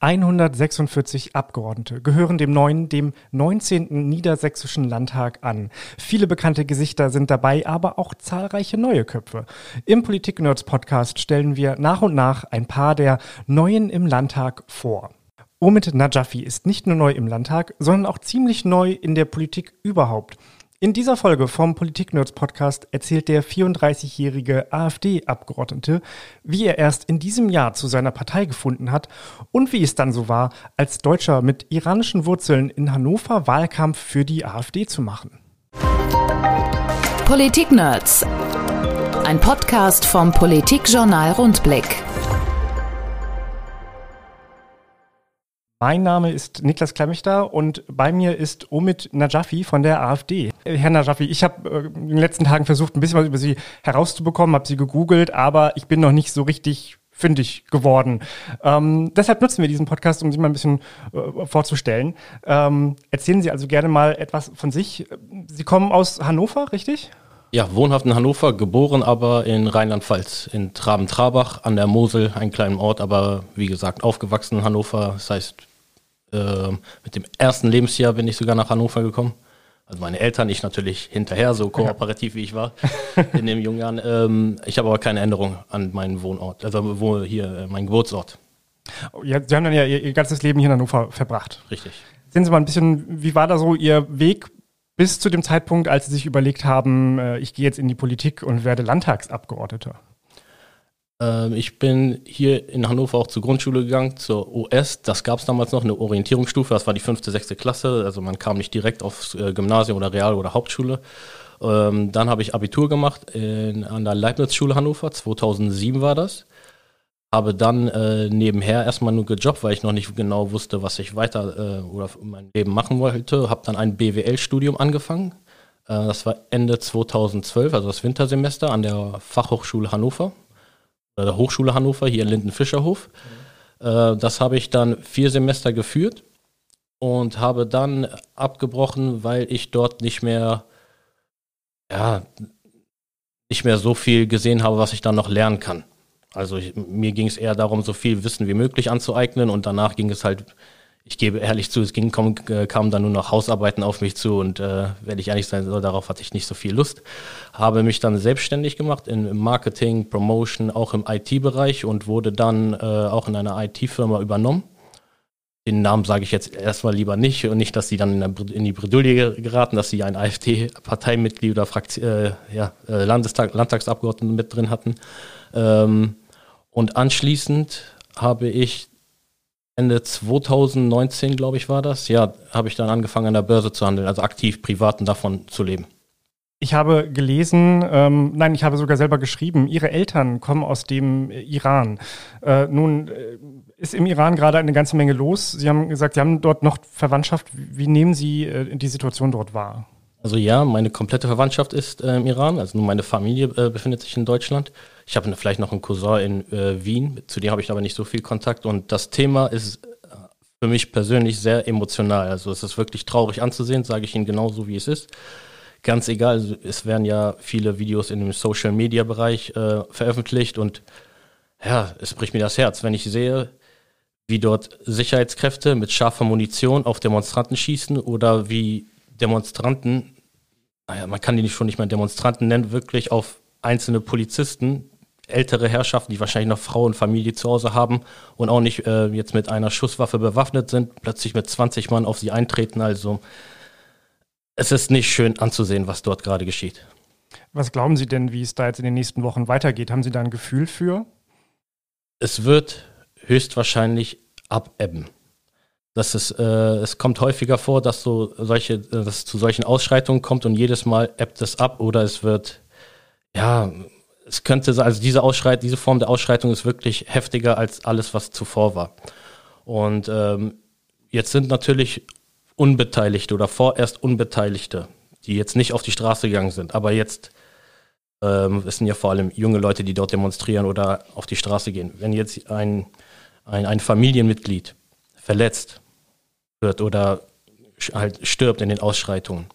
146 Abgeordnete gehören dem neuen, dem 19. Niedersächsischen Landtag an. Viele bekannte Gesichter sind dabei, aber auch zahlreiche neue Köpfe. Im Politik-Nerds Podcast stellen wir nach und nach ein paar der Neuen im Landtag vor. Omid Najafi ist nicht nur neu im Landtag, sondern auch ziemlich neu in der Politik überhaupt. In dieser Folge vom Politik-Nerds Podcast erzählt der 34-jährige AfD-Abgeordnete, wie er erst in diesem Jahr zu seiner Partei gefunden hat und wie es dann so war, als Deutscher mit iranischen Wurzeln in Hannover Wahlkampf für die AfD zu machen. Politik-Nerds. Ein Podcast vom Politikjournal Rundblick. Mein Name ist Niklas Klemmichter und bei mir ist Omid Najafi von der AfD. Herr Najafi, ich habe äh, in den letzten Tagen versucht, ein bisschen was über Sie herauszubekommen, habe Sie gegoogelt, aber ich bin noch nicht so richtig fündig geworden. Ähm, deshalb nutzen wir diesen Podcast, um Sie mal ein bisschen äh, vorzustellen. Ähm, erzählen Sie also gerne mal etwas von sich. Sie kommen aus Hannover, richtig? Ja, wohnhaft in Hannover, geboren aber in Rheinland-Pfalz, in Traben-Trabach an der Mosel, ein kleiner Ort, aber wie gesagt aufgewachsen in Hannover. Das heißt, äh, mit dem ersten Lebensjahr bin ich sogar nach Hannover gekommen. Also meine Eltern, ich natürlich hinterher, so kooperativ wie ich war in den jungen Jahren. Ähm, ich habe aber keine Änderung an meinen Wohnort, also wo hier äh, mein Geburtsort. Ja, Sie haben dann ja Ihr, Ihr ganzes Leben hier in Hannover verbracht. Richtig. Sehen Sie mal ein bisschen, wie war da so Ihr Weg bis zu dem Zeitpunkt, als Sie sich überlegt haben, äh, ich gehe jetzt in die Politik und werde Landtagsabgeordneter? Ähm, ich bin hier in Hannover auch zur Grundschule gegangen, zur OS. Das gab es damals noch, eine Orientierungsstufe. Das war die fünfte, sechste Klasse. Also man kam nicht direkt aufs äh, Gymnasium oder Real- oder Hauptschule. Ähm, dann habe ich Abitur gemacht in, an der Leibniz-Schule Hannover. 2007 war das. Habe dann äh, nebenher erstmal nur gejobbt, weil ich noch nicht genau wusste, was ich weiter äh, oder mein Leben machen wollte. Habe dann ein BWL-Studium angefangen. Äh, das war Ende 2012, also das Wintersemester an der Fachhochschule Hannover der Hochschule Hannover, hier in Lindenfischerhof. Mhm. Äh, das habe ich dann vier Semester geführt und habe dann abgebrochen, weil ich dort nicht mehr, ja, nicht mehr so viel gesehen habe, was ich dann noch lernen kann. Also ich, mir ging es eher darum, so viel Wissen wie möglich anzueignen und danach ging es halt ich gebe ehrlich zu, es ging, kam, äh, kamen dann nur noch Hausarbeiten auf mich zu und äh, werde ich ehrlich sein, so, darauf hatte ich nicht so viel Lust. Habe mich dann selbstständig gemacht in, Marketing, Promotion, auch im IT-Bereich und wurde dann äh, auch in einer IT-Firma übernommen. Den Namen sage ich jetzt erstmal lieber nicht und nicht, dass sie dann in die Bredouille geraten, dass sie ein AfD-Parteimitglied oder Frakt äh, ja, äh, Landestag, Landtagsabgeordneten mit drin hatten. Ähm, und anschließend habe ich Ende 2019, glaube ich, war das. Ja, habe ich dann angefangen, an der Börse zu handeln, also aktiv privat und davon zu leben. Ich habe gelesen, ähm, nein, ich habe sogar selber geschrieben, Ihre Eltern kommen aus dem Iran. Äh, nun äh, ist im Iran gerade eine ganze Menge los. Sie haben gesagt, Sie haben dort noch Verwandtschaft. Wie nehmen Sie äh, die Situation dort wahr? Also ja, meine komplette Verwandtschaft ist äh, im Iran, also nur meine Familie äh, befindet sich in Deutschland. Ich habe vielleicht noch einen Cousin in äh, Wien, zu dem habe ich aber nicht so viel Kontakt. Und das Thema ist äh, für mich persönlich sehr emotional. Also es ist wirklich traurig anzusehen, sage ich Ihnen genauso, wie es ist. Ganz egal, also es werden ja viele Videos in dem Social-Media-Bereich äh, veröffentlicht und ja, es bricht mir das Herz, wenn ich sehe, wie dort Sicherheitskräfte mit scharfer Munition auf Demonstranten schießen oder wie Demonstranten, naja, man kann die nicht schon nicht mehr Demonstranten nennen, wirklich auf einzelne Polizisten, ältere Herrschaften, die wahrscheinlich noch Frau und Familie zu Hause haben und auch nicht äh, jetzt mit einer Schusswaffe bewaffnet sind, plötzlich mit 20 Mann auf sie eintreten. Also es ist nicht schön anzusehen, was dort gerade geschieht. Was glauben Sie denn, wie es da jetzt in den nächsten Wochen weitergeht? Haben Sie da ein Gefühl für? Es wird höchstwahrscheinlich abebben. Das ist, äh, es kommt häufiger vor, dass so solche, äh, dass es zu solchen Ausschreitungen kommt und jedes Mal ebbt es ab oder es wird ja, es könnte, also diese Ausschreit, diese Form der Ausschreitung ist wirklich heftiger als alles, was zuvor war. Und ähm, jetzt sind natürlich Unbeteiligte oder vorerst Unbeteiligte, die jetzt nicht auf die Straße gegangen sind, aber jetzt ähm, es sind ja vor allem junge Leute, die dort demonstrieren oder auf die Straße gehen. Wenn jetzt ein, ein, ein Familienmitglied verletzt wird oder halt stirbt in den Ausschreitungen,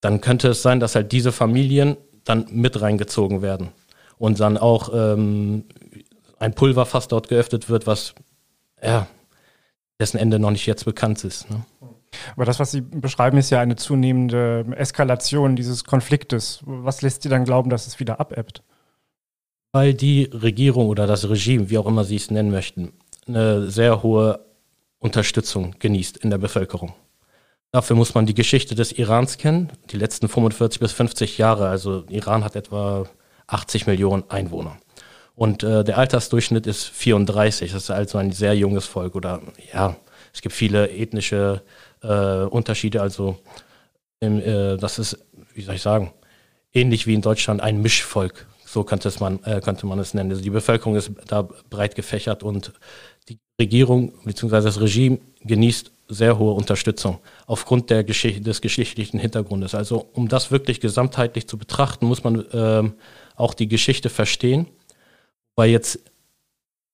dann könnte es sein, dass halt diese Familien dann mit reingezogen werden. Und dann auch ähm, ein Pulverfass dort geöffnet wird, was ja, dessen Ende noch nicht jetzt bekannt ist. Ne? Aber das, was Sie beschreiben, ist ja eine zunehmende Eskalation dieses Konfliktes. Was lässt Sie dann glauben, dass es wieder abebbt? Weil die Regierung oder das Regime, wie auch immer Sie es nennen möchten, eine sehr hohe Unterstützung genießt in der Bevölkerung. Dafür muss man die Geschichte des Irans kennen, die letzten 45 bis 50 Jahre. Also Iran hat etwa 80 Millionen Einwohner. Und äh, der Altersdurchschnitt ist 34. Das ist also ein sehr junges Volk. Oder ja, es gibt viele ethnische äh, Unterschiede. Also im, äh, das ist, wie soll ich sagen, ähnlich wie in Deutschland ein Mischvolk. So könnte, es man, äh, könnte man es nennen. Also die Bevölkerung ist da breit gefächert und die Regierung bzw. das Regime genießt sehr hohe Unterstützung aufgrund der Geschichte, des geschichtlichen Hintergrundes. Also um das wirklich gesamtheitlich zu betrachten, muss man ähm, auch die Geschichte verstehen. Weil jetzt,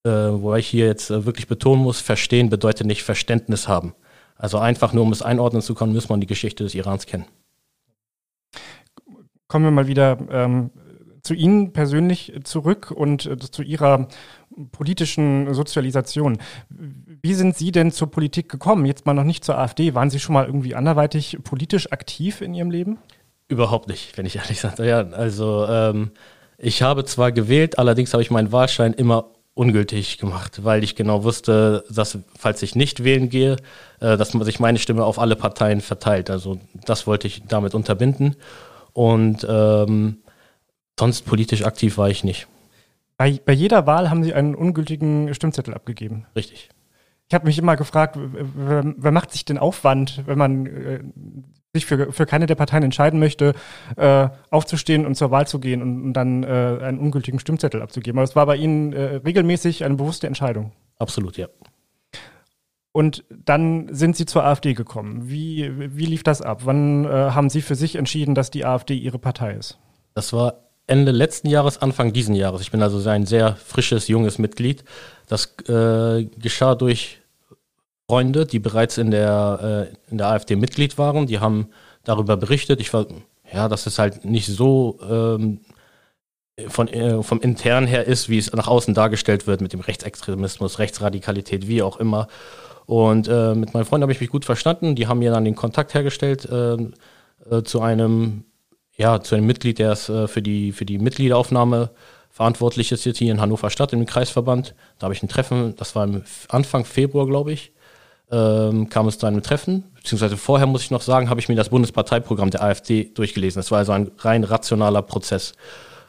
äh, wobei ich hier jetzt äh, wirklich betonen muss, verstehen bedeutet nicht Verständnis haben. Also einfach nur, um es einordnen zu können, muss man die Geschichte des Irans kennen. Kommen wir mal wieder ähm, zu Ihnen persönlich zurück und äh, zu Ihrer politischen Sozialisation. Wie sind Sie denn zur Politik gekommen? Jetzt mal noch nicht zur AfD. Waren Sie schon mal irgendwie anderweitig politisch aktiv in Ihrem Leben? Überhaupt nicht, wenn ich ehrlich sage. Ja, also ähm, ich habe zwar gewählt, allerdings habe ich meinen Wahlschein immer ungültig gemacht, weil ich genau wusste, dass falls ich nicht wählen gehe, äh, dass sich meine Stimme auf alle Parteien verteilt. Also das wollte ich damit unterbinden. Und ähm, sonst politisch aktiv war ich nicht. Bei, bei jeder Wahl haben Sie einen ungültigen Stimmzettel abgegeben. Richtig. Ich habe mich immer gefragt, wer, wer, macht sich den Aufwand, wenn man äh, sich für, für keine der Parteien entscheiden möchte, äh, aufzustehen und zur Wahl zu gehen und, und dann äh, einen ungültigen Stimmzettel abzugeben. Aber es war bei Ihnen äh, regelmäßig eine bewusste Entscheidung. Absolut, ja. Und dann sind Sie zur AfD gekommen. Wie, wie lief das ab? Wann äh, haben Sie für sich entschieden, dass die AfD Ihre Partei ist? Das war Ende letzten Jahres, Anfang diesen Jahres. Ich bin also ein sehr frisches, junges Mitglied. Das äh, geschah durch Freunde, die bereits in der, äh, in der AfD Mitglied waren. Die haben darüber berichtet. Ich war, ja, dass es halt nicht so ähm, von, äh, vom intern her ist, wie es nach außen dargestellt wird mit dem Rechtsextremismus, Rechtsradikalität, wie auch immer. Und äh, mit meinen Freunden habe ich mich gut verstanden. Die haben mir dann den Kontakt hergestellt äh, äh, zu einem, ja, zu einem Mitglied, der ist äh, für die für die Mitgliederaufnahme verantwortlich ist jetzt hier in Hannover Stadt im Kreisverband. Da habe ich ein Treffen, das war Anfang Februar, glaube ich ähm, kam es zu einem Treffen, beziehungsweise vorher muss ich noch sagen, habe ich mir das Bundesparteiprogramm der AfD durchgelesen. Das war also ein rein rationaler Prozess.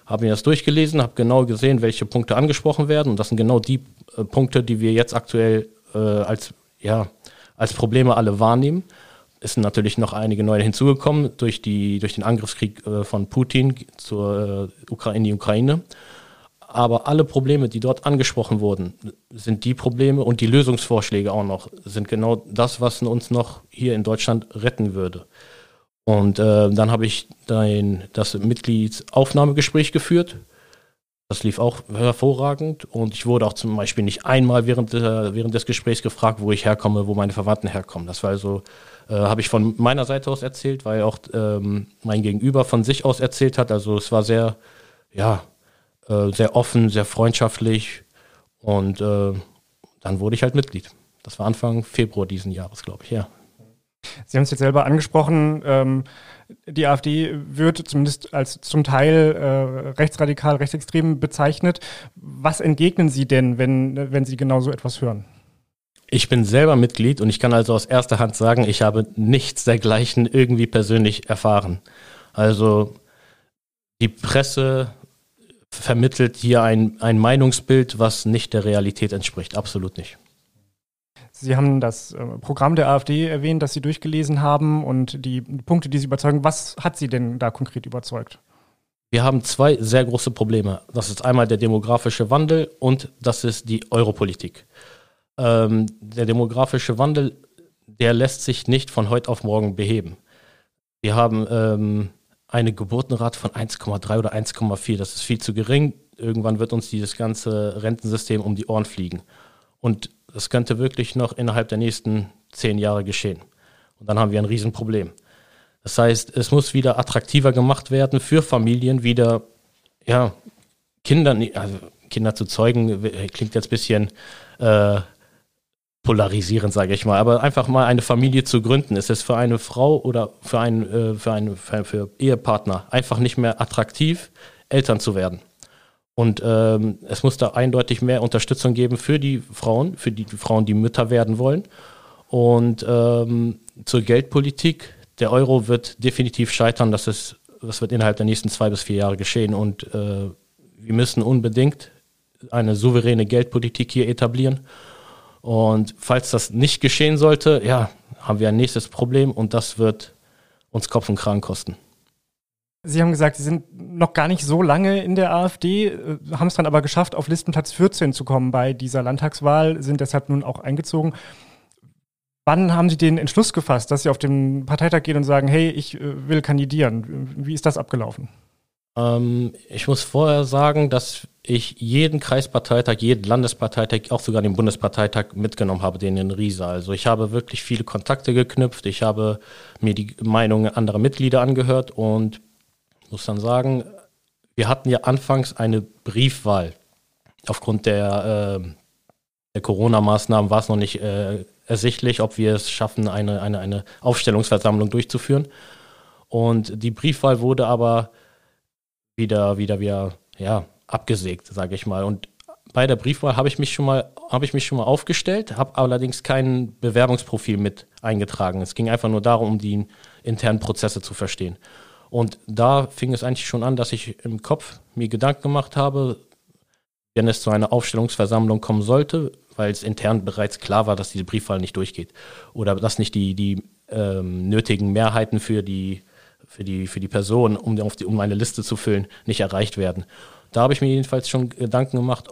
Habe mir das durchgelesen, habe genau gesehen, welche Punkte angesprochen werden und das sind genau die äh, Punkte, die wir jetzt aktuell äh, als, ja, als Probleme alle wahrnehmen. Es sind natürlich noch einige neue hinzugekommen durch, die, durch den Angriffskrieg äh, von Putin zur äh, in die Ukraine. Aber alle Probleme, die dort angesprochen wurden, sind die Probleme und die Lösungsvorschläge auch noch, sind genau das, was uns noch hier in Deutschland retten würde. Und äh, dann habe ich dein, das Mitgliedsaufnahmegespräch geführt. Das lief auch hervorragend und ich wurde auch zum Beispiel nicht einmal während, der, während des Gesprächs gefragt, wo ich herkomme, wo meine Verwandten herkommen. Das war also, äh, habe ich von meiner Seite aus erzählt, weil auch ähm, mein Gegenüber von sich aus erzählt hat. Also es war sehr, ja, äh, sehr offen, sehr freundschaftlich und äh, dann wurde ich halt Mitglied. Das war Anfang Februar diesen Jahres, glaube ich, ja. Sie haben es jetzt selber angesprochen, ähm, die AfD wird zumindest als zum Teil äh, rechtsradikal, rechtsextrem bezeichnet. Was entgegnen Sie denn, wenn, wenn Sie genau so etwas hören? Ich bin selber Mitglied und ich kann also aus erster Hand sagen, ich habe nichts dergleichen irgendwie persönlich erfahren. Also die Presse vermittelt hier ein, ein Meinungsbild, was nicht der Realität entspricht. Absolut nicht. Sie haben das äh, Programm der AfD erwähnt, das Sie durchgelesen haben und die Punkte, die Sie überzeugen. Was hat Sie denn da konkret überzeugt? Wir haben zwei sehr große Probleme. Das ist einmal der demografische Wandel und das ist die Europolitik. Ähm, der demografische Wandel, der lässt sich nicht von heute auf morgen beheben. Wir haben ähm, eine Geburtenrate von 1,3 oder 1,4. Das ist viel zu gering. Irgendwann wird uns dieses ganze Rentensystem um die Ohren fliegen. Und das könnte wirklich noch innerhalb der nächsten zehn Jahre geschehen. Und dann haben wir ein Riesenproblem. Das heißt, es muss wieder attraktiver gemacht werden für Familien, wieder ja, Kinder, also Kinder zu zeugen, klingt jetzt ein bisschen äh, polarisierend, sage ich mal, aber einfach mal eine Familie zu gründen, ist es für eine Frau oder für einen, äh, für einen für, für Ehepartner einfach nicht mehr attraktiv, Eltern zu werden. Und ähm, es muss da eindeutig mehr Unterstützung geben für die Frauen, für die, die Frauen, die Mütter werden wollen. Und ähm, zur Geldpolitik, der Euro wird definitiv scheitern, das, ist, das wird innerhalb der nächsten zwei bis vier Jahre geschehen. Und äh, wir müssen unbedingt eine souveräne Geldpolitik hier etablieren. Und falls das nicht geschehen sollte, ja, haben wir ein nächstes Problem und das wird uns Kopf und Kragen kosten. Sie haben gesagt, Sie sind noch gar nicht so lange in der AfD, äh, haben es dann aber geschafft, auf Listenplatz 14 zu kommen bei dieser Landtagswahl, sind deshalb nun auch eingezogen. Wann haben Sie den Entschluss gefasst, dass Sie auf den Parteitag gehen und sagen, hey, ich äh, will kandidieren? Wie ist das abgelaufen? Ähm, ich muss vorher sagen, dass ich jeden Kreisparteitag, jeden Landesparteitag, auch sogar den Bundesparteitag mitgenommen habe, den in Riesa. Also ich habe wirklich viele Kontakte geknüpft, ich habe mir die Meinungen anderer Mitglieder angehört und muss dann sagen, wir hatten ja anfangs eine Briefwahl. Aufgrund der, äh, der Corona-Maßnahmen war es noch nicht äh, ersichtlich, ob wir es schaffen, eine, eine, eine Aufstellungsversammlung durchzuführen. Und die Briefwahl wurde aber wieder, wieder, wieder, ja, abgesägt, sage ich mal. Und bei der Briefwahl habe ich mich schon mal, habe ich mich schon mal aufgestellt, habe allerdings kein Bewerbungsprofil mit eingetragen. Es ging einfach nur darum, um die internen Prozesse zu verstehen. Und da fing es eigentlich schon an, dass ich im Kopf mir Gedanken gemacht habe, wenn es zu einer Aufstellungsversammlung kommen sollte, weil es intern bereits klar war, dass diese Briefwahl nicht durchgeht oder dass nicht die, die ähm, nötigen Mehrheiten für die für die, für die Person, um, die, um eine Liste zu füllen, nicht erreicht werden. Da habe ich mir jedenfalls schon Gedanken gemacht,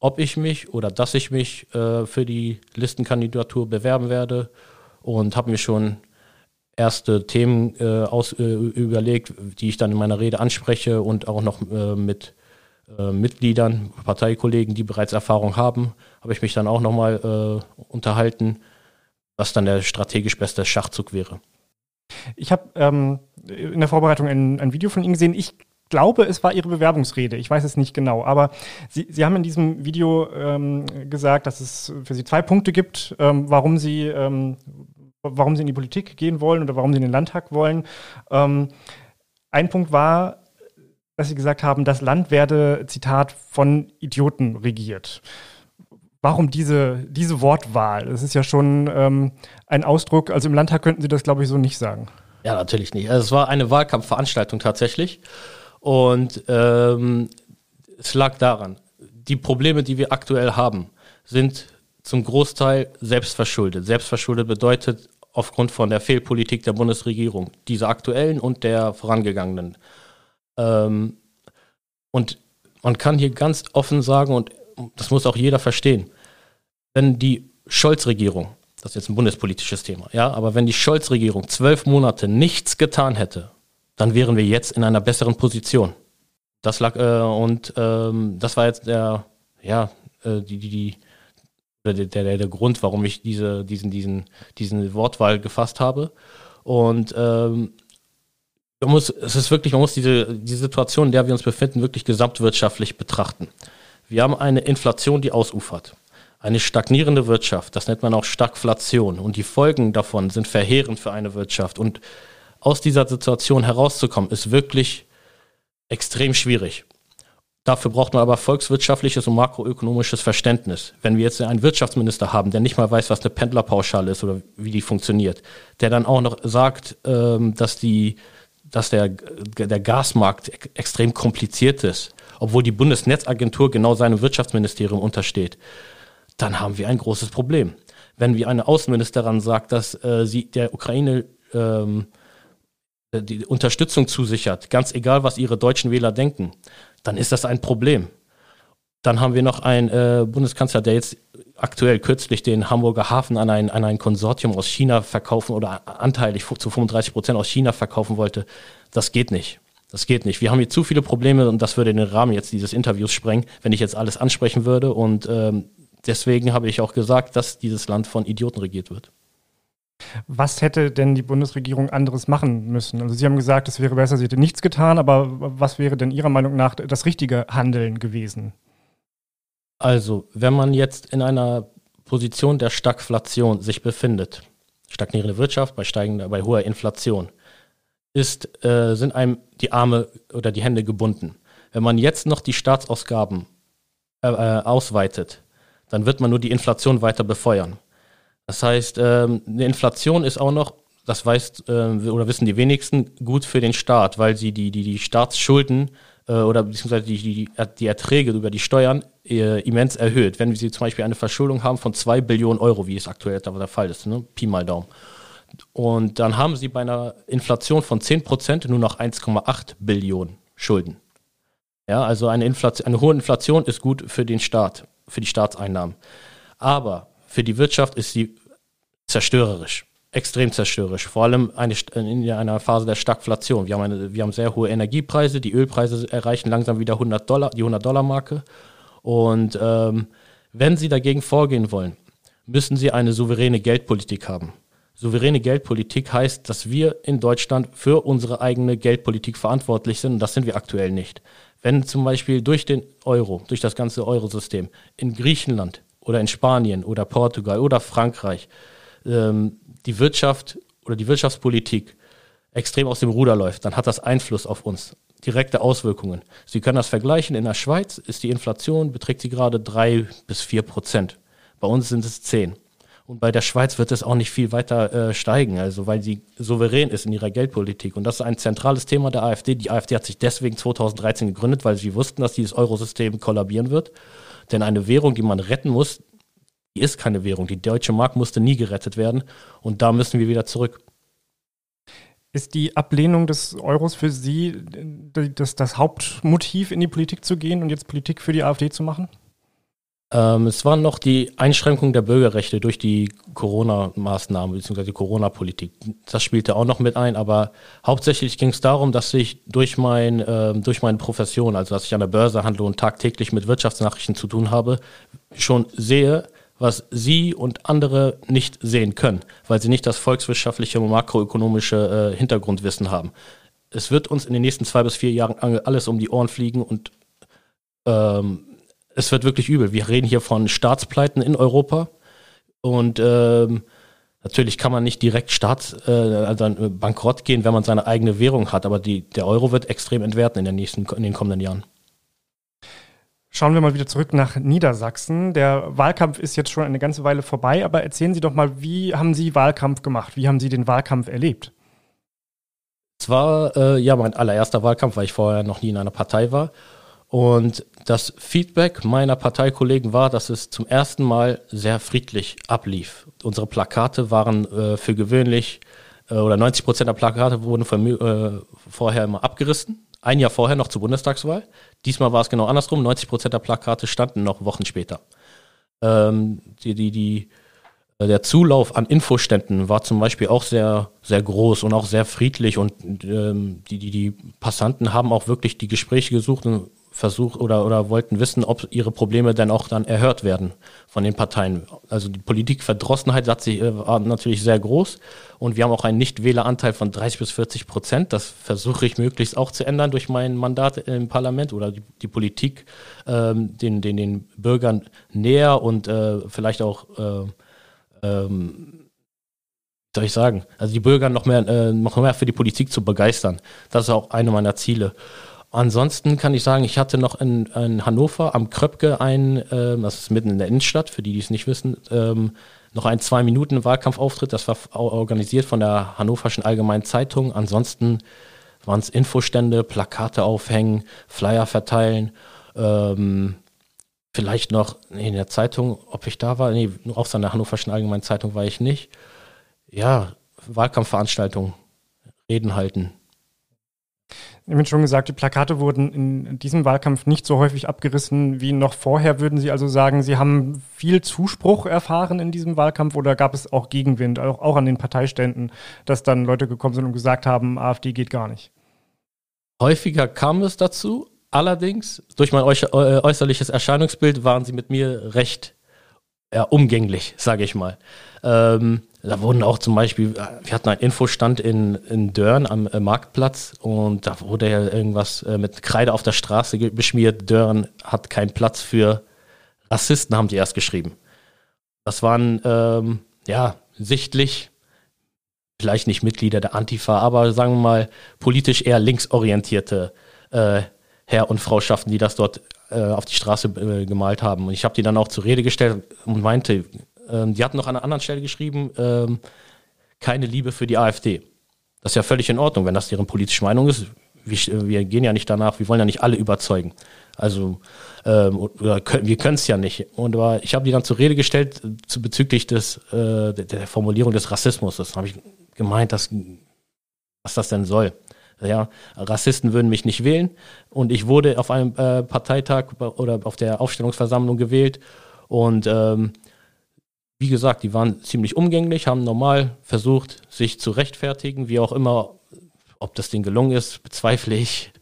ob ich mich oder dass ich mich äh, für die Listenkandidatur bewerben werde und habe mir schon erste Themen äh, aus, äh, überlegt, die ich dann in meiner Rede anspreche und auch noch äh, mit äh, Mitgliedern, Parteikollegen, die bereits Erfahrung haben, habe ich mich dann auch nochmal äh, unterhalten, was dann der strategisch beste Schachzug wäre. Ich habe ähm, in der Vorbereitung ein, ein Video von Ihnen gesehen. Ich glaube, es war Ihre Bewerbungsrede. Ich weiß es nicht genau. Aber Sie, Sie haben in diesem Video ähm, gesagt, dass es für Sie zwei Punkte gibt, ähm, warum Sie, ähm, warum Sie in die Politik gehen wollen oder warum Sie in den Landtag wollen. Ähm, ein Punkt war, dass Sie gesagt haben, das Land werde, Zitat, von Idioten regiert. Warum diese, diese Wortwahl? Das ist ja schon ähm, ein Ausdruck, also im Landtag könnten Sie das, glaube ich, so nicht sagen. Ja, natürlich nicht. Also es war eine Wahlkampfveranstaltung tatsächlich. Und ähm, es lag daran, die Probleme, die wir aktuell haben, sind zum Großteil selbstverschuldet. Selbstverschuldet bedeutet aufgrund von der Fehlpolitik der Bundesregierung, dieser aktuellen und der vorangegangenen. Ähm, und man kann hier ganz offen sagen, und das muss auch jeder verstehen, wenn die Scholz-Regierung, das ist jetzt ein bundespolitisches Thema, ja, aber wenn die Scholz-Regierung zwölf Monate nichts getan hätte, dann wären wir jetzt in einer besseren Position. Das lag, äh, und ähm, das war jetzt der, ja, äh, die, die, die der, der, der Grund, warum ich diese, diesen, diesen, diesen Wortwahl gefasst habe. Und ähm, man muss, es ist wirklich, man muss diese, die Situation, in der wir uns befinden, wirklich gesamtwirtschaftlich betrachten. Wir haben eine Inflation, die ausufert. Eine stagnierende Wirtschaft, das nennt man auch Stagflation. Und die Folgen davon sind verheerend für eine Wirtschaft. Und aus dieser Situation herauszukommen, ist wirklich extrem schwierig. Dafür braucht man aber volkswirtschaftliches und makroökonomisches Verständnis. Wenn wir jetzt einen Wirtschaftsminister haben, der nicht mal weiß, was eine Pendlerpauschale ist oder wie die funktioniert, der dann auch noch sagt, ähm, dass, die, dass der, der Gasmarkt extrem kompliziert ist, obwohl die Bundesnetzagentur genau seinem Wirtschaftsministerium untersteht, dann haben wir ein großes Problem. Wenn wir eine Außenministerin sagt, dass äh, sie der Ukraine ähm, äh, die Unterstützung zusichert, ganz egal, was ihre deutschen Wähler denken, dann ist das ein Problem. Dann haben wir noch einen äh, Bundeskanzler, der jetzt aktuell kürzlich den Hamburger Hafen an ein, an ein Konsortium aus China verkaufen oder anteilig zu 35 Prozent aus China verkaufen wollte. Das geht nicht. Das geht nicht. Wir haben hier zu viele Probleme und das würde den Rahmen jetzt dieses Interviews sprengen, wenn ich jetzt alles ansprechen würde. Und ähm, deswegen habe ich auch gesagt, dass dieses Land von Idioten regiert wird. Was hätte denn die Bundesregierung anderes machen müssen? Also Sie haben gesagt, es wäre besser, sie hätte nichts getan, aber was wäre denn Ihrer Meinung nach das richtige Handeln gewesen? Also, wenn man jetzt in einer Position der Stagflation sich befindet, stagnierende Wirtschaft bei steigender, bei hoher Inflation, ist, äh, sind einem die Arme oder die Hände gebunden. Wenn man jetzt noch die Staatsausgaben äh, äh, ausweitet, dann wird man nur die Inflation weiter befeuern. Das heißt, ähm, eine Inflation ist auch noch, das weiß äh, oder wissen die wenigsten, gut für den Staat, weil sie die, die, die Staatsschulden äh, oder beziehungsweise die, die, die Erträge über die Steuern äh, immens erhöht. Wenn sie zum Beispiel eine Verschuldung haben von 2 Billionen Euro, wie es aktuell der Fall ist, ne? Pi mal Daumen. Und dann haben sie bei einer Inflation von 10% nur noch 1,8 Billionen Schulden. Ja, also eine, Inflation, eine hohe Inflation ist gut für den Staat, für die Staatseinnahmen. Aber für die Wirtschaft ist sie zerstörerisch, extrem zerstörerisch. Vor allem eine, in einer Phase der Stagflation. Wir haben, eine, wir haben sehr hohe Energiepreise, die Ölpreise erreichen langsam wieder 100 Dollar, die 100-Dollar-Marke. Und ähm, wenn sie dagegen vorgehen wollen, müssen sie eine souveräne Geldpolitik haben. Souveräne Geldpolitik heißt, dass wir in Deutschland für unsere eigene Geldpolitik verantwortlich sind und das sind wir aktuell nicht. Wenn zum Beispiel durch den Euro, durch das ganze Eurosystem in Griechenland oder in Spanien oder Portugal oder Frankreich ähm, die Wirtschaft oder die Wirtschaftspolitik extrem aus dem Ruder läuft, dann hat das Einfluss auf uns, direkte Auswirkungen. Sie können das vergleichen, in der Schweiz ist die Inflation, beträgt sie gerade drei bis vier Prozent. Bei uns sind es zehn. Und bei der Schweiz wird es auch nicht viel weiter äh, steigen, also weil sie souverän ist in ihrer Geldpolitik. Und das ist ein zentrales Thema der AfD. Die AfD hat sich deswegen 2013 gegründet, weil sie wussten, dass dieses Eurosystem kollabieren wird. Denn eine Währung, die man retten muss, die ist keine Währung. Die deutsche Mark musste nie gerettet werden. Und da müssen wir wieder zurück. Ist die Ablehnung des Euros für Sie das, das Hauptmotiv, in die Politik zu gehen und jetzt Politik für die AfD zu machen? Ähm, es waren noch die Einschränkungen der Bürgerrechte durch die Corona-Maßnahmen bzw. die Corona-Politik. Das spielte auch noch mit ein, aber hauptsächlich ging es darum, dass ich durch, mein, äh, durch meine Profession, also dass ich an der Börse handle und tagtäglich mit Wirtschaftsnachrichten zu tun habe, schon sehe, was Sie und andere nicht sehen können, weil sie nicht das volkswirtschaftliche und makroökonomische äh, Hintergrundwissen haben. Es wird uns in den nächsten zwei bis vier Jahren alles um die Ohren fliegen und ähm, es wird wirklich übel. Wir reden hier von Staatspleiten in Europa und ähm, natürlich kann man nicht direkt Staats, äh, also bankrott gehen, wenn man seine eigene Währung hat, aber die, der Euro wird extrem entwerten in, den nächsten, in den kommenden Jahren. Schauen wir mal wieder zurück nach Niedersachsen. Der Wahlkampf ist jetzt schon eine ganze Weile vorbei, aber erzählen Sie doch mal, wie haben Sie Wahlkampf gemacht? Wie haben Sie den Wahlkampf erlebt? Es war äh, ja mein allererster Wahlkampf, weil ich vorher noch nie in einer Partei war. Und das Feedback meiner Parteikollegen war, dass es zum ersten Mal sehr friedlich ablief. Unsere Plakate waren äh, für gewöhnlich, äh, oder 90 Prozent der Plakate wurden äh, vorher immer abgerissen. Ein Jahr vorher noch zur Bundestagswahl. Diesmal war es genau andersrum. 90 Prozent der Plakate standen noch Wochen später. Ähm, die, die, die, äh, der Zulauf an Infoständen war zum Beispiel auch sehr, sehr groß und auch sehr friedlich und ähm, die, die, die Passanten haben auch wirklich die Gespräche gesucht und versucht oder, oder wollten wissen, ob ihre Probleme dann auch dann erhört werden von den Parteien. Also die Politikverdrossenheit hat sich, äh, war natürlich sehr groß und wir haben auch einen Nichtwähleranteil von 30 bis 40 Prozent. Das versuche ich möglichst auch zu ändern durch mein Mandat im Parlament oder die, die Politik ähm, den, den, den Bürgern näher und äh, vielleicht auch äh, ähm, soll ich sagen, also die Bürger noch mehr, äh, noch mehr für die Politik zu begeistern. Das ist auch eine meiner Ziele. Ansonsten kann ich sagen, ich hatte noch in, in Hannover am Kröpke ein, äh, das ist mitten in der Innenstadt, für die, die es nicht wissen, ähm, noch ein zwei Minuten Wahlkampfauftritt. Das war organisiert von der Hannoverschen Allgemeinen Zeitung. Ansonsten waren es Infostände, Plakate aufhängen, Flyer verteilen. Ähm, vielleicht noch in der Zeitung, ob ich da war, nee, nur auf seiner Hannoverschen Allgemeinen Zeitung war ich nicht. Ja, Wahlkampfveranstaltungen, Reden halten. Ich habe schon gesagt, die Plakate wurden in diesem Wahlkampf nicht so häufig abgerissen wie noch vorher. Würden Sie also sagen, Sie haben viel Zuspruch erfahren in diesem Wahlkampf oder gab es auch Gegenwind, auch, auch an den Parteiständen, dass dann Leute gekommen sind und gesagt haben, AfD geht gar nicht? Häufiger kam es dazu. Allerdings, durch mein äußerliches Erscheinungsbild waren sie mit mir recht ja, umgänglich, sage ich mal. Ähm, da wurden auch zum Beispiel, wir hatten einen Infostand in, in Dörn am äh, Marktplatz und da wurde ja irgendwas äh, mit Kreide auf der Straße beschmiert. Dörn hat keinen Platz für Rassisten, haben die erst geschrieben. Das waren ähm, ja sichtlich vielleicht nicht Mitglieder der Antifa, aber sagen wir mal politisch eher linksorientierte äh, Herr und Frau Schaften, die das dort äh, auf die Straße äh, gemalt haben. Und ich habe die dann auch zur Rede gestellt und meinte, ähm, die hatten noch an einer anderen Stelle geschrieben, ähm, keine Liebe für die AfD. Das ist ja völlig in Ordnung, wenn das deren politische Meinung ist. Wir, wir gehen ja nicht danach, wir wollen ja nicht alle überzeugen. Also ähm, oder wir können es ja nicht. Und aber ich habe die dann zur Rede gestellt zu, bezüglich des, äh, der Formulierung des Rassismus. Das habe ich gemeint, dass, was das denn soll. Ja, Rassisten würden mich nicht wählen und ich wurde auf einem äh, Parteitag oder auf der Aufstellungsversammlung gewählt und ähm, wie gesagt, die waren ziemlich umgänglich, haben normal versucht, sich zu rechtfertigen, wie auch immer. Ob das denen gelungen ist, bezweifle ich.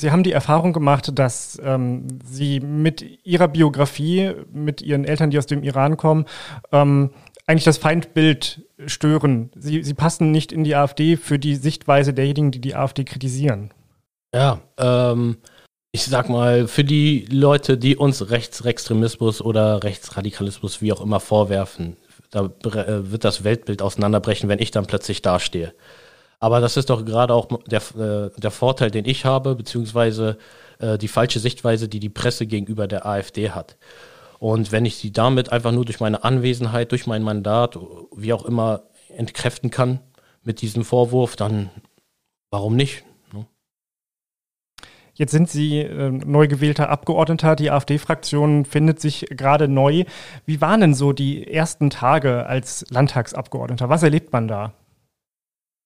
Sie haben die Erfahrung gemacht, dass ähm, Sie mit Ihrer Biografie, mit Ihren Eltern, die aus dem Iran kommen, ähm, eigentlich das Feindbild stören. Sie, sie passen nicht in die AfD für die Sichtweise derjenigen, die die AfD kritisieren. Ja, ähm, ich sag mal, für die Leute, die uns Rechtsextremismus oder Rechtsradikalismus, wie auch immer, vorwerfen, da äh, wird das Weltbild auseinanderbrechen, wenn ich dann plötzlich dastehe. Aber das ist doch gerade auch der, äh, der Vorteil, den ich habe, beziehungsweise äh, die falsche Sichtweise, die die Presse gegenüber der AfD hat. Und wenn ich sie damit einfach nur durch meine Anwesenheit, durch mein Mandat, wie auch immer, entkräften kann mit diesem Vorwurf, dann warum nicht? Ne? Jetzt sind Sie äh, neu gewählter Abgeordneter. Die AfD-Fraktion findet sich gerade neu. Wie waren denn so die ersten Tage als Landtagsabgeordneter? Was erlebt man da?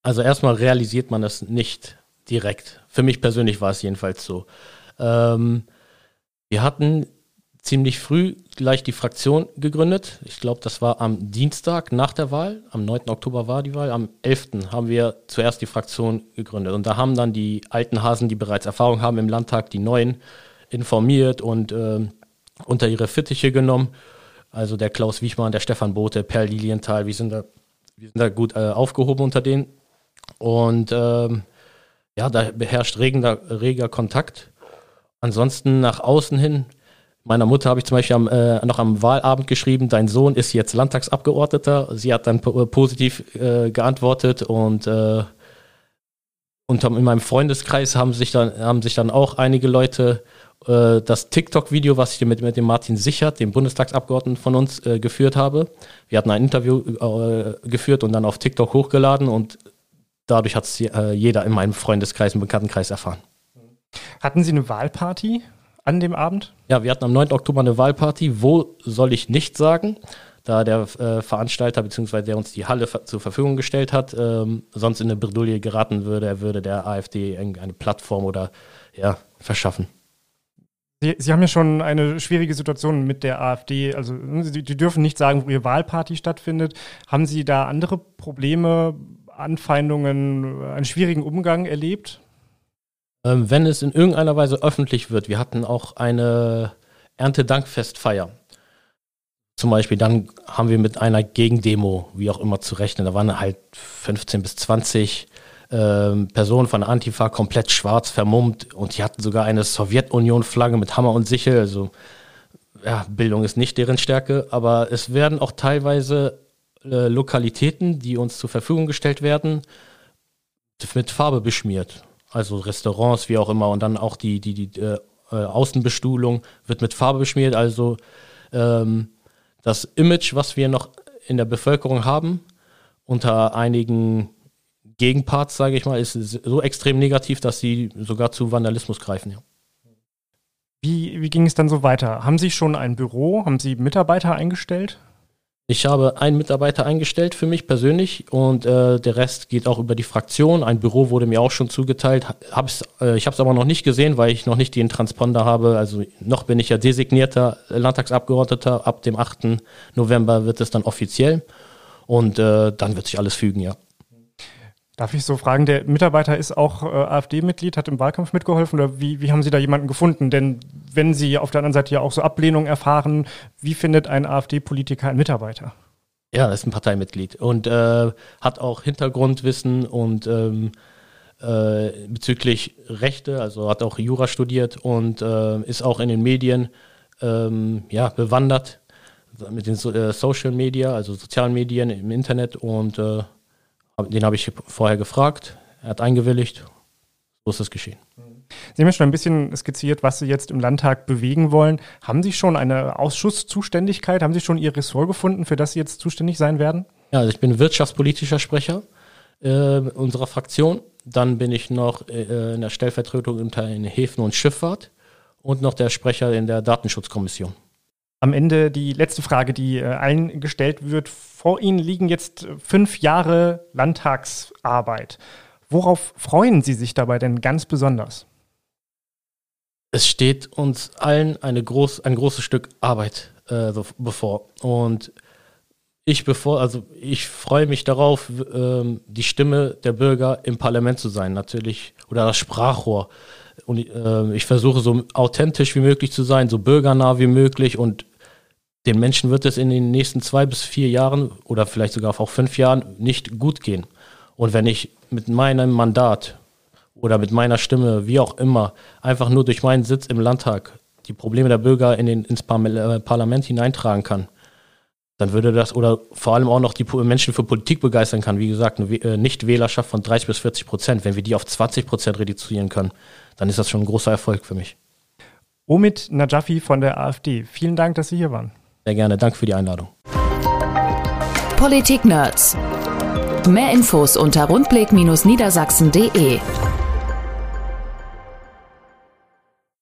Also erstmal realisiert man das nicht direkt. Für mich persönlich war es jedenfalls so. Ähm, wir hatten ziemlich früh gleich die Fraktion gegründet. Ich glaube, das war am Dienstag nach der Wahl. Am 9. Oktober war die Wahl. Am 11. haben wir zuerst die Fraktion gegründet. Und da haben dann die alten Hasen, die bereits Erfahrung haben im Landtag, die neuen informiert und äh, unter ihre Fittiche genommen. Also der Klaus Wiechmann, der Stefan Bote, Per Lilienthal, wir sind da, wir sind da gut äh, aufgehoben unter denen. Und ähm, ja, da beherrscht regender, reger Kontakt. Ansonsten nach außen hin Meiner Mutter habe ich zum Beispiel am, äh, noch am Wahlabend geschrieben, dein Sohn ist jetzt Landtagsabgeordneter. Sie hat dann äh, positiv äh, geantwortet und, äh, und in meinem Freundeskreis haben sich dann, haben sich dann auch einige Leute äh, das TikTok-Video, was ich mit, mit dem Martin Sichert, dem Bundestagsabgeordneten von uns, äh, geführt habe. Wir hatten ein Interview geführt und dann auf TikTok hochgeladen und dadurch hat es jeder in meinem Freundeskreis, im Bekanntenkreis erfahren. Hatten Sie eine Wahlparty? An dem Abend? Ja, wir hatten am 9. Oktober eine Wahlparty. Wo soll ich nicht sagen? Da der äh, Veranstalter bzw. der uns die Halle zur Verfügung gestellt hat, ähm, sonst in eine Bredouille geraten würde, er würde der AfD eine Plattform oder ja, verschaffen. Sie, Sie, haben ja schon eine schwierige Situation mit der AfD. Also Sie, die dürfen nicht sagen, wo Ihre Wahlparty stattfindet. Haben Sie da andere Probleme, Anfeindungen, einen schwierigen Umgang erlebt? Ähm, wenn es in irgendeiner Weise öffentlich wird. Wir hatten auch eine Erntedankfestfeier. Zum Beispiel, dann haben wir mit einer Gegendemo, wie auch immer, zu rechnen. Da waren halt 15 bis 20 ähm, Personen von Antifa komplett schwarz vermummt und die hatten sogar eine Sowjetunion-Flagge mit Hammer und Sichel. Also, ja, Bildung ist nicht deren Stärke, aber es werden auch teilweise äh, Lokalitäten, die uns zur Verfügung gestellt werden, mit Farbe beschmiert also Restaurants, wie auch immer, und dann auch die, die, die äh, äh, Außenbestuhlung wird mit Farbe beschmiert. Also ähm, das Image, was wir noch in der Bevölkerung haben, unter einigen Gegenparts, sage ich mal, ist so extrem negativ, dass sie sogar zu Vandalismus greifen. Ja. Wie, wie ging es dann so weiter? Haben Sie schon ein Büro? Haben Sie Mitarbeiter eingestellt? Ich habe einen Mitarbeiter eingestellt für mich persönlich und äh, der Rest geht auch über die Fraktion. Ein Büro wurde mir auch schon zugeteilt. Hab's, äh, ich habe es aber noch nicht gesehen, weil ich noch nicht den Transponder habe. Also noch bin ich ja designierter Landtagsabgeordneter. Ab dem 8. November wird es dann offiziell und äh, dann wird sich alles fügen, ja. Darf ich so fragen, der Mitarbeiter ist auch äh, AfD-Mitglied, hat im Wahlkampf mitgeholfen oder wie, wie haben Sie da jemanden gefunden? Denn wenn Sie auf der anderen Seite ja auch so Ablehnung erfahren, wie findet ein AfD-Politiker einen Mitarbeiter? Ja, er ist ein Parteimitglied und äh, hat auch Hintergrundwissen und ähm, äh, bezüglich Rechte, also hat auch Jura studiert und äh, ist auch in den Medien ähm, ja, bewandert mit den so äh, Social Media, also sozialen Medien im Internet und äh, den habe ich vorher gefragt. Er hat eingewilligt. So ist es geschehen. Sie haben ja schon ein bisschen skizziert, was Sie jetzt im Landtag bewegen wollen. Haben Sie schon eine Ausschusszuständigkeit? Haben Sie schon Ihr Ressort gefunden, für das Sie jetzt zuständig sein werden? Ja, also ich bin wirtschaftspolitischer Sprecher äh, unserer Fraktion. Dann bin ich noch äh, in der Stellvertretung unter in Häfen und Schifffahrt und noch der Sprecher in der Datenschutzkommission. Am Ende die letzte Frage, die äh, allen gestellt wird. Vor Ihnen liegen jetzt fünf Jahre Landtagsarbeit. Worauf freuen Sie sich dabei denn ganz besonders? Es steht uns allen eine groß, ein großes Stück Arbeit äh, bevor. Und ich bevor, also ich freue mich darauf, ähm, die Stimme der Bürger im Parlament zu sein, natürlich, oder das Sprachrohr. Und äh, ich versuche so authentisch wie möglich zu sein, so bürgernah wie möglich und den Menschen wird es in den nächsten zwei bis vier Jahren oder vielleicht sogar auch fünf Jahren nicht gut gehen. Und wenn ich mit meinem Mandat oder mit meiner Stimme, wie auch immer, einfach nur durch meinen Sitz im Landtag die Probleme der Bürger in den, ins äh, Parlament hineintragen kann, dann würde das oder vor allem auch noch die Menschen für Politik begeistern kann. Wie gesagt, eine äh, Nichtwählerschaft von 30 bis 40 Prozent. Wenn wir die auf 20 Prozent reduzieren können, dann ist das schon ein großer Erfolg für mich. Omid Najafi von der AfD. Vielen Dank, dass Sie hier waren. Sehr gerne. Danke für die Einladung. Politik Nerds. Mehr Infos unter rundblick-niedersachsen.de.